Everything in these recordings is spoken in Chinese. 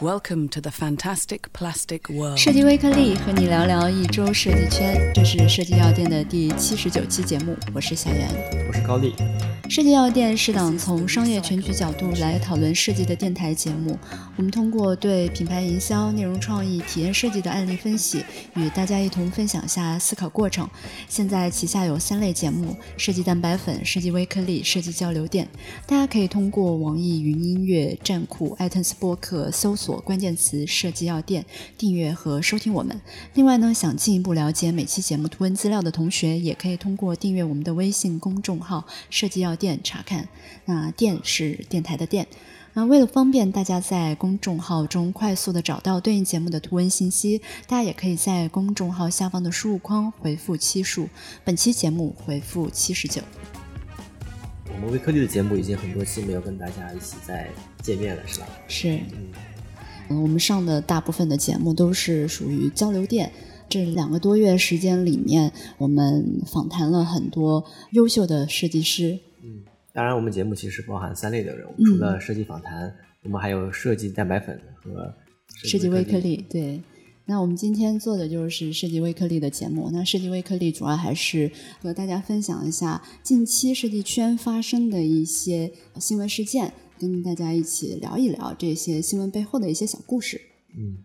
Welcome to the fantastic plastic world. 设计微颗粒和你聊聊一周设计圈，这是设计药店的第七十九期节目，我是小袁，我是高丽。设计药店是档从商业全局角度来讨论设计的电台节目。我们通过对品牌营销、内容创意、体验设计的案例分析，与大家一同分享下思考过程。现在旗下有三类节目：设计蛋白粉、设计微颗粒、设计交流店。大家可以通过网易云音乐、站酷、iTunes 播客搜索关键词“设计药店”，订阅和收听我们。另外呢，想进一步了解每期节目图文资料的同学，也可以通过订阅我们的微信公众号“设计药店”。店查看，那店是电台的店。那为了方便大家在公众号中快速的找到对应节目的图文信息，大家也可以在公众号下方的输入框回复期数，本期节目回复七十九。我们微科技的节目已经很多期没有跟大家一起再见面了，是吧？是。嗯，我们上的大部分的节目都是属于交流电。这两个多月时间里面，我们访谈了很多优秀的设计师。嗯当然，我们节目其实包含三类的人物，除了设计访谈，我们还有设计蛋白粉和设计微颗粒。对，那我们今天做的就是设计微颗粒的节目。那设计微颗粒主要还是和大家分享一下近期设计圈发生的一些新闻事件，跟大家一起聊一聊这些新闻背后的一些小故事。嗯。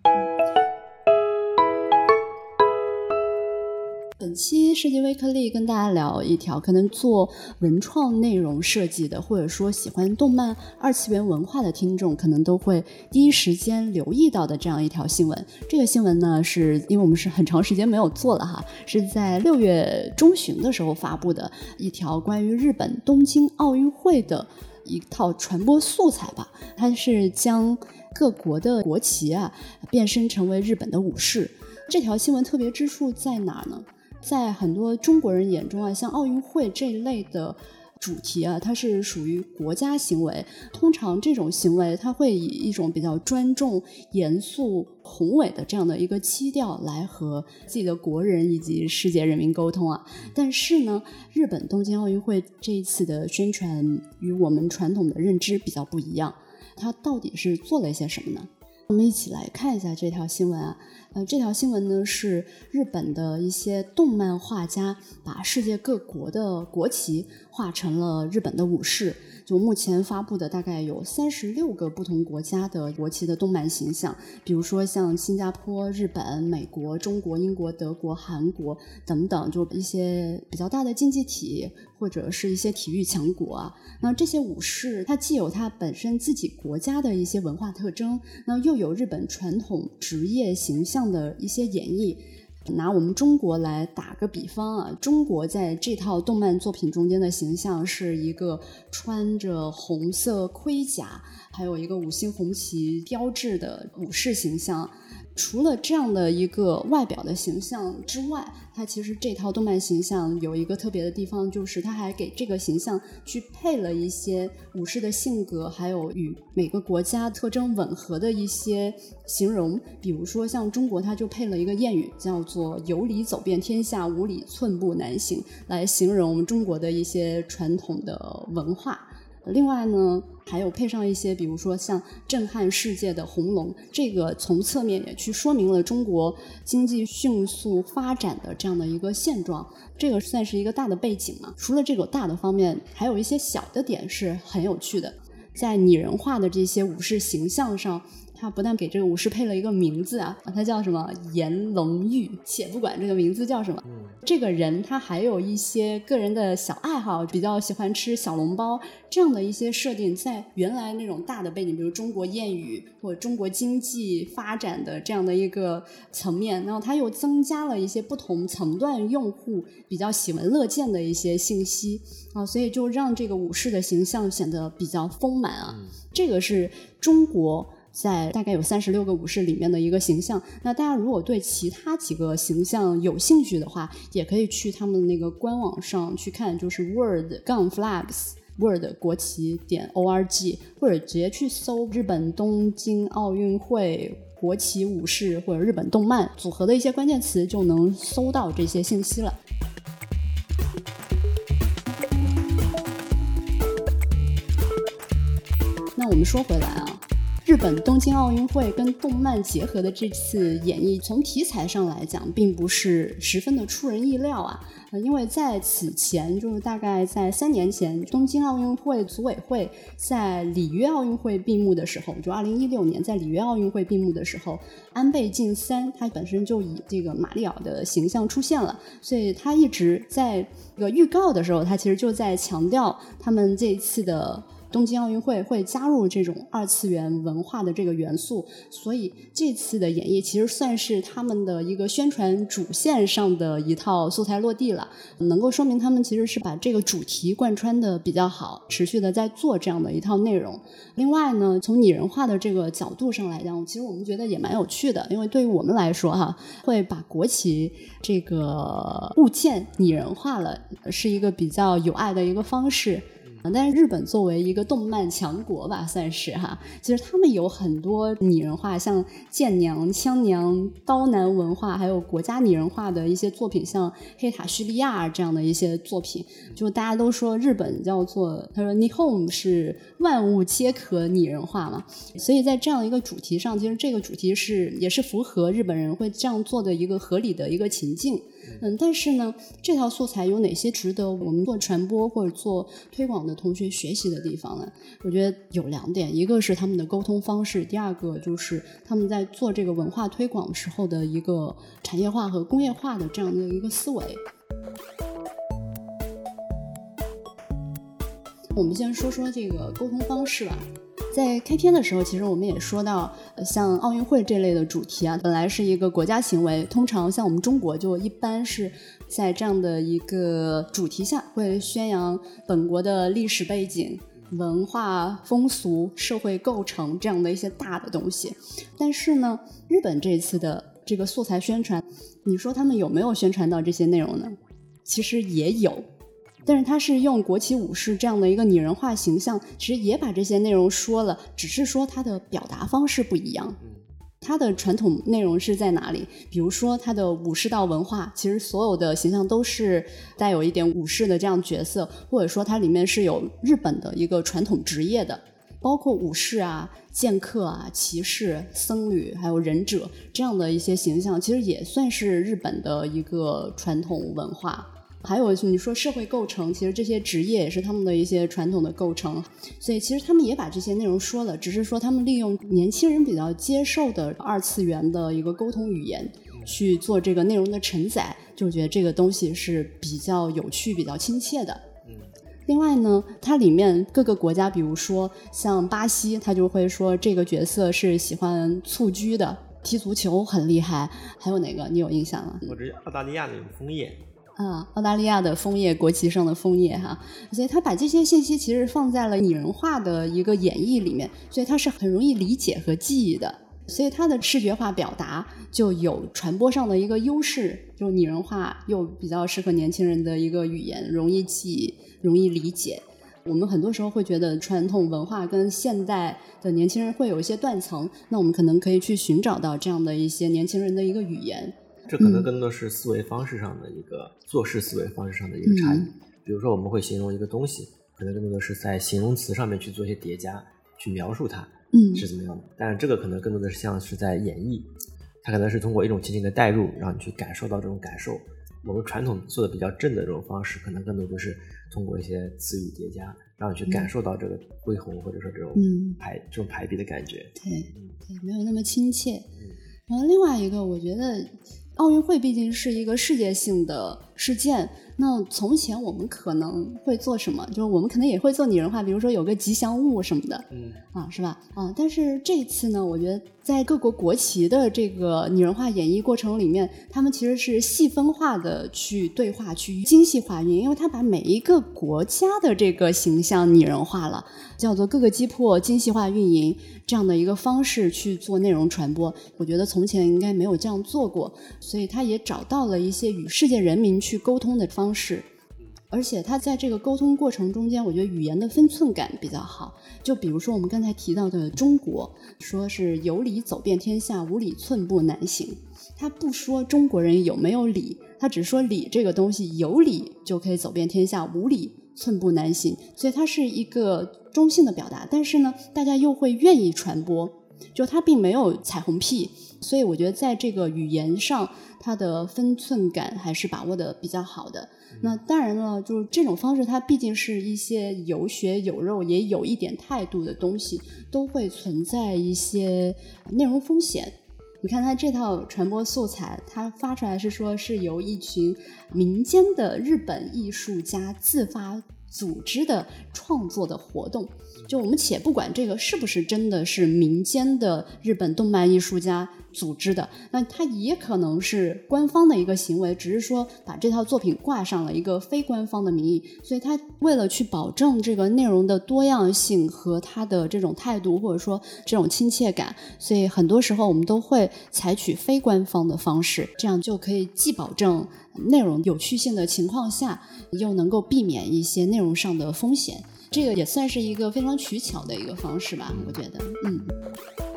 本期设计微颗粒跟大家聊一条可能做文创内容设计的，或者说喜欢动漫二次元文化的听众，可能都会第一时间留意到的这样一条新闻。这个新闻呢，是因为我们是很长时间没有做了哈，是在六月中旬的时候发布的一条关于日本东京奥运会的一套传播素材吧。它是将各国的国旗啊变身成为日本的武士。这条新闻特别之处在哪呢？在很多中国人眼中啊，像奥运会这一类的主题啊，它是属于国家行为。通常这种行为，它会以一种比较专重、严肃、宏伟的这样的一个基调来和自己的国人以及世界人民沟通啊。但是呢，日本东京奥运会这一次的宣传与我们传统的认知比较不一样。它到底是做了一些什么呢？我们一起来看一下这条新闻啊。呃，这条新闻呢是日本的一些动漫画家把世界各国的国旗画成了日本的武士。就目前发布的大概有三十六个不同国家的国旗的动漫形象，比如说像新加坡、日本、美国、中国、英国、德国、韩国等等，就一些比较大的经济体或者是一些体育强国啊。那这些武士，它既有它本身自己国家的一些文化特征，那又有日本传统职业形象。的一些演绎，拿我们中国来打个比方啊，中国在这套动漫作品中间的形象是一个穿着红色盔甲，还有一个五星红旗标志的武士形象。除了这样的一个外表的形象之外，它其实这套动漫形象有一个特别的地方，就是它还给这个形象去配了一些武士的性格，还有与每个国家特征吻合的一些形容。比如说像中国，它就配了一个谚语，叫做“有理走遍天下，无理寸步难行”，来形容我们中国的一些传统的文化。另外呢，还有配上一些，比如说像震撼世界的红龙，这个从侧面也去说明了中国经济迅速发展的这样的一个现状，这个算是一个大的背景嘛。除了这个大的方面，还有一些小的点是很有趣的，在拟人化的这些武士形象上。他不但给这个武士配了一个名字啊，他叫什么颜龙玉，且不管这个名字叫什么，这个人他还有一些个人的小爱好，比较喜欢吃小笼包这样的一些设定，在原来那种大的背景，比如中国谚语或中国经济发展的这样的一个层面，然后他又增加了一些不同层段用户比较喜闻乐见的一些信息啊，所以就让这个武士的形象显得比较丰满啊，这个是中国。在大概有三十六个武士里面的一个形象。那大家如果对其他几个形象有兴趣的话，也可以去他们那个官网上去看，就是 Word 栏 Flags Word 国旗点 org，或者直接去搜日本东京奥运会国旗武士或者日本动漫组合的一些关键词，就能搜到这些信息了。那我们说回来啊。日本东京奥运会跟动漫结合的这次演绎，从题材上来讲，并不是十分的出人意料啊。因为在此前，就是大概在三年前，东京奥运会组委会在里约奥运会闭幕的时候，就二零一六年在里约奥运会闭幕的时候，安倍晋三他本身就以这个马里奥的形象出现了，所以他一直在这个预告的时候，他其实就在强调他们这一次的。东京奥运会会加入这种二次元文化的这个元素，所以这次的演绎其实算是他们的一个宣传主线上的一套素材落地了，能够说明他们其实是把这个主题贯穿的比较好，持续的在做这样的一套内容。另外呢，从拟人化的这个角度上来讲，其实我们觉得也蛮有趣的，因为对于我们来说哈，会把国旗这个物件拟人化了，是一个比较有爱的一个方式。但是日本作为一个动漫强国吧，算是哈，其实他们有很多拟人化，像剑娘、枪娘、刀男文化，还有国家拟人化的一些作品，像黑塔叙利亚这样的一些作品，就大家都说日本叫做，他说 Nihon 是万物皆可拟人化嘛，所以在这样一个主题上，其实这个主题是也是符合日本人会这样做的一个合理的一个情境。嗯，但是呢，这套素材有哪些值得我们做传播或者做推广的同学学习的地方呢？我觉得有两点，一个是他们的沟通方式，第二个就是他们在做这个文化推广时候的一个产业化和工业化的这样的一个思维。我们先说说这个沟通方式吧。在开篇的时候，其实我们也说到，像奥运会这类的主题啊，本来是一个国家行为，通常像我们中国就一般是在这样的一个主题下，会宣扬本国的历史背景、文化风俗、社会构成这样的一些大的东西。但是呢，日本这次的这个素材宣传，你说他们有没有宣传到这些内容呢？其实也有。但是他是用国旗武士这样的一个拟人化形象，其实也把这些内容说了，只是说他的表达方式不一样。他的传统内容是在哪里？比如说他的武士道文化，其实所有的形象都是带有一点武士的这样角色，或者说它里面是有日本的一个传统职业的，包括武士啊、剑客啊、骑士、僧侣，还有忍者这样的一些形象，其实也算是日本的一个传统文化。还有你说社会构成，其实这些职业也是他们的一些传统的构成，所以其实他们也把这些内容说了，只是说他们利用年轻人比较接受的二次元的一个沟通语言去做这个内容的承载，就觉得这个东西是比较有趣、比较亲切的。嗯。另外呢，它里面各个国家，比如说像巴西，他就会说这个角色是喜欢蹴鞠的，踢足球很厉害。还有哪个你有印象吗？我这澳大利亚那种枫叶。啊，澳大利亚的枫叶，国旗上的枫叶哈，所以他把这些信息其实放在了拟人化的一个演绎里面，所以它是很容易理解和记忆的，所以它的视觉化表达就有传播上的一个优势，就拟人化又比较适合年轻人的一个语言，容易记，容易理解。我们很多时候会觉得传统文化跟现代的年轻人会有一些断层，那我们可能可以去寻找到这样的一些年轻人的一个语言。这可能更多是思维方式上的一个做事思维方式上的一个差异。比如说，我们会形容一个东西，可能更多的是在形容词上面去做一些叠加，去描述它嗯是怎么样的。但是这个可能更多的是像是在演绎，它可能是通过一种情景的代入，让你去感受到这种感受。我们传统做的比较正的这种方式，可能更多就是通过一些词语叠加，让你去感受到这个恢宏或者说这种排这种排比的感觉。对，对，没有那么亲切。然后另外一个，我觉得。奥运会毕竟是一个世界性的事件，那从前我们可能会做什么？就是我们可能也会做拟人化，比如说有个吉祥物什么的，嗯，啊，是吧？啊，但是这次呢，我觉得。在各国国旗的这个拟人化演绎过程里面，他们其实是细分化的去对话、去精细化运营，因为他把每一个国家的这个形象拟人化了，叫做各个击破精细化运营这样的一个方式去做内容传播。我觉得从前应该没有这样做过，所以他也找到了一些与世界人民去沟通的方式。而且他在这个沟通过程中间，我觉得语言的分寸感比较好。就比如说我们刚才提到的中国，说是有理走遍天下，无理寸步难行。他不说中国人有没有理，他只说理这个东西有理就可以走遍天下，无理寸步难行。所以它是一个中性的表达，但是呢，大家又会愿意传播。就它并没有彩虹屁，所以我觉得在这个语言上，它的分寸感还是把握的比较好的。那当然了，就是这种方式，它毕竟是一些有血有肉，也有一点态度的东西，都会存在一些内容风险。你看它这套传播素材，它发出来是说是由一群民间的日本艺术家自发组织的创作的活动。就我们且不管这个是不是真的是民间的日本动漫艺术家组织的，那它也可能是官方的一个行为，只是说把这套作品挂上了一个非官方的名义。所以，他为了去保证这个内容的多样性和他的这种态度，或者说这种亲切感，所以很多时候我们都会采取非官方的方式，这样就可以既保证内容有趣性的情况下，又能够避免一些内容上的风险。这个也算是一个非常取巧的一个方式吧，我觉得，嗯。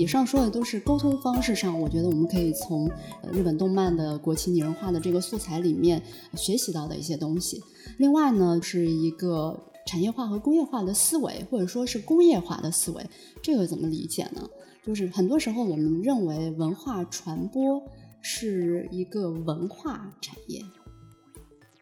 以上说的都是沟通方式上，我觉得我们可以从日本动漫的国旗拟人化的这个素材里面学习到的一些东西。另外呢，是一个产业化和工业化的思维，或者说是工业化的思维，这个怎么理解呢？就是很多时候我们认为文化传播。是一个文化产业，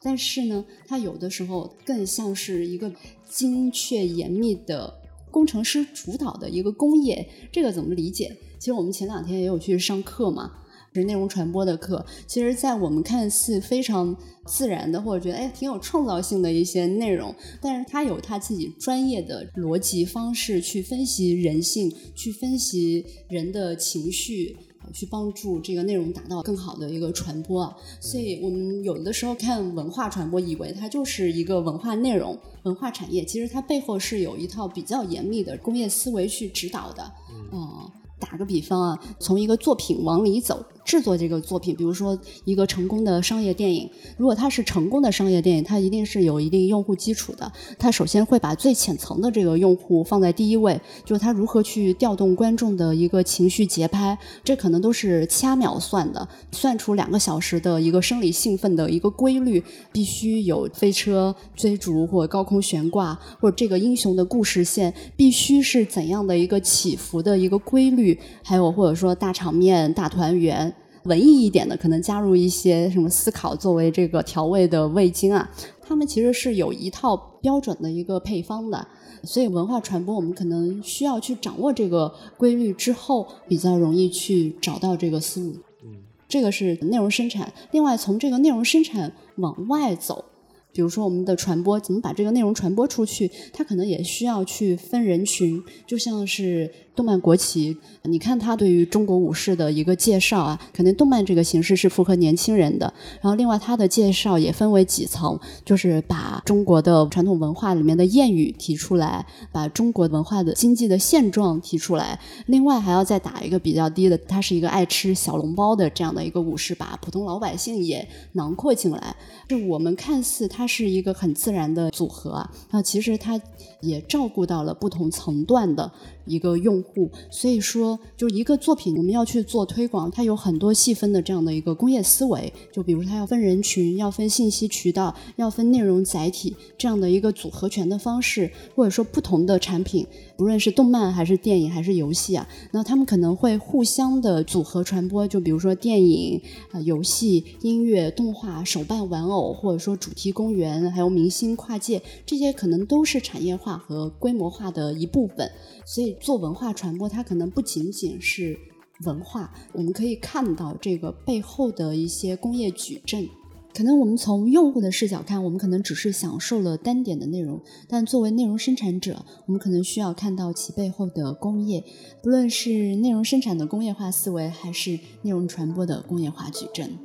但是呢，它有的时候更像是一个精确严密的工程师主导的一个工业。这个怎么理解？其实我们前两天也有去上课嘛，是内容传播的课。其实，在我们看似非常自然的，或者觉得哎挺有创造性的一些内容，但是它有他自己专业的逻辑方式去分析人性，去分析人的情绪。去帮助这个内容达到更好的一个传播啊，所以我们有的时候看文化传播，以为它就是一个文化内容、文化产业，其实它背后是有一套比较严密的工业思维去指导的。嗯，打个比方啊，从一个作品往里走。制作这个作品，比如说一个成功的商业电影，如果它是成功的商业电影，它一定是有一定用户基础的。它首先会把最浅层的这个用户放在第一位，就是它如何去调动观众的一个情绪节拍，这可能都是掐秒算的，算出两个小时的一个生理兴奋的一个规律，必须有飞车追逐或高空悬挂，或者这个英雄的故事线必须是怎样的一个起伏的一个规律，还有或者说大场面、大团圆。文艺一点的，可能加入一些什么思考作为这个调味的味精啊，他们其实是有一套标准的一个配方的，所以文化传播我们可能需要去掌握这个规律之后，比较容易去找到这个思路。嗯，这个是内容生产。另外，从这个内容生产往外走。比如说，我们的传播怎么把这个内容传播出去？它可能也需要去分人群，就像是动漫国旗，你看它对于中国武士的一个介绍啊，可能动漫这个形式是符合年轻人的。然后，另外它的介绍也分为几层，就是把中国的传统文化里面的谚语提出来，把中国文化的经济的现状提出来。另外还要再打一个比较低的，他是一个爱吃小笼包的这样的一个武士，把普通老百姓也囊括进来。就我们看似它。是一个很自然的组合啊，那其实它也照顾到了不同层段的一个用户，所以说，就是一个作品我们要去做推广，它有很多细分的这样的一个工业思维，就比如它要分人群，要分信息渠道，要分内容载体这样的一个组合拳的方式，或者说不同的产品，不论是动漫还是电影还是游戏啊，那他们可能会互相的组合传播，就比如说电影啊、游戏、音乐、动画、手办玩偶，或者说主题公园。还有明星跨界，这些可能都是产业化和规模化的一部分。所以做文化传播，它可能不仅仅是文化，我们可以看到这个背后的一些工业矩阵。可能我们从用户的视角看，我们可能只是享受了单点的内容，但作为内容生产者，我们可能需要看到其背后的工业，不论是内容生产的工业化思维，还是内容传播的工业化矩阵。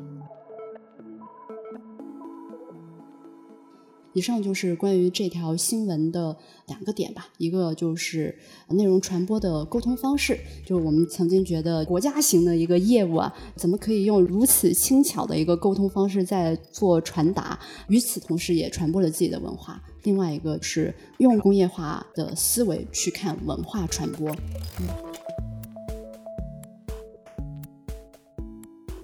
以上就是关于这条新闻的两个点吧，一个就是内容传播的沟通方式，就是我们曾经觉得国家型的一个业务啊，怎么可以用如此轻巧的一个沟通方式在做传达？与此同时，也传播了自己的文化。另外一个是用工业化的思维去看文化传播。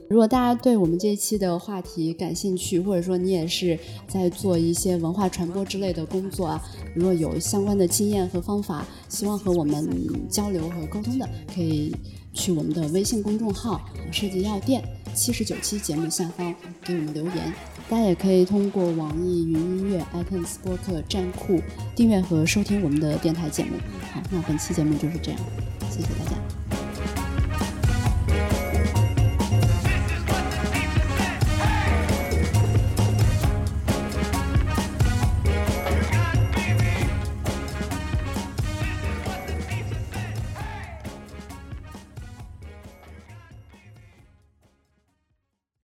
如果大家对我们这一期的话题感兴趣，或者说你也是在做一些文化传播之类的工作啊，如果有相关的经验和方法，希望和我们交流和沟通的，可以去我们的微信公众号“设计药店”七十九期节目下方给我们留言。大家也可以通过网易云音乐、iTunes 播客站库订阅和收听我们的电台节目。好，那本期节目就是这样，谢谢大家。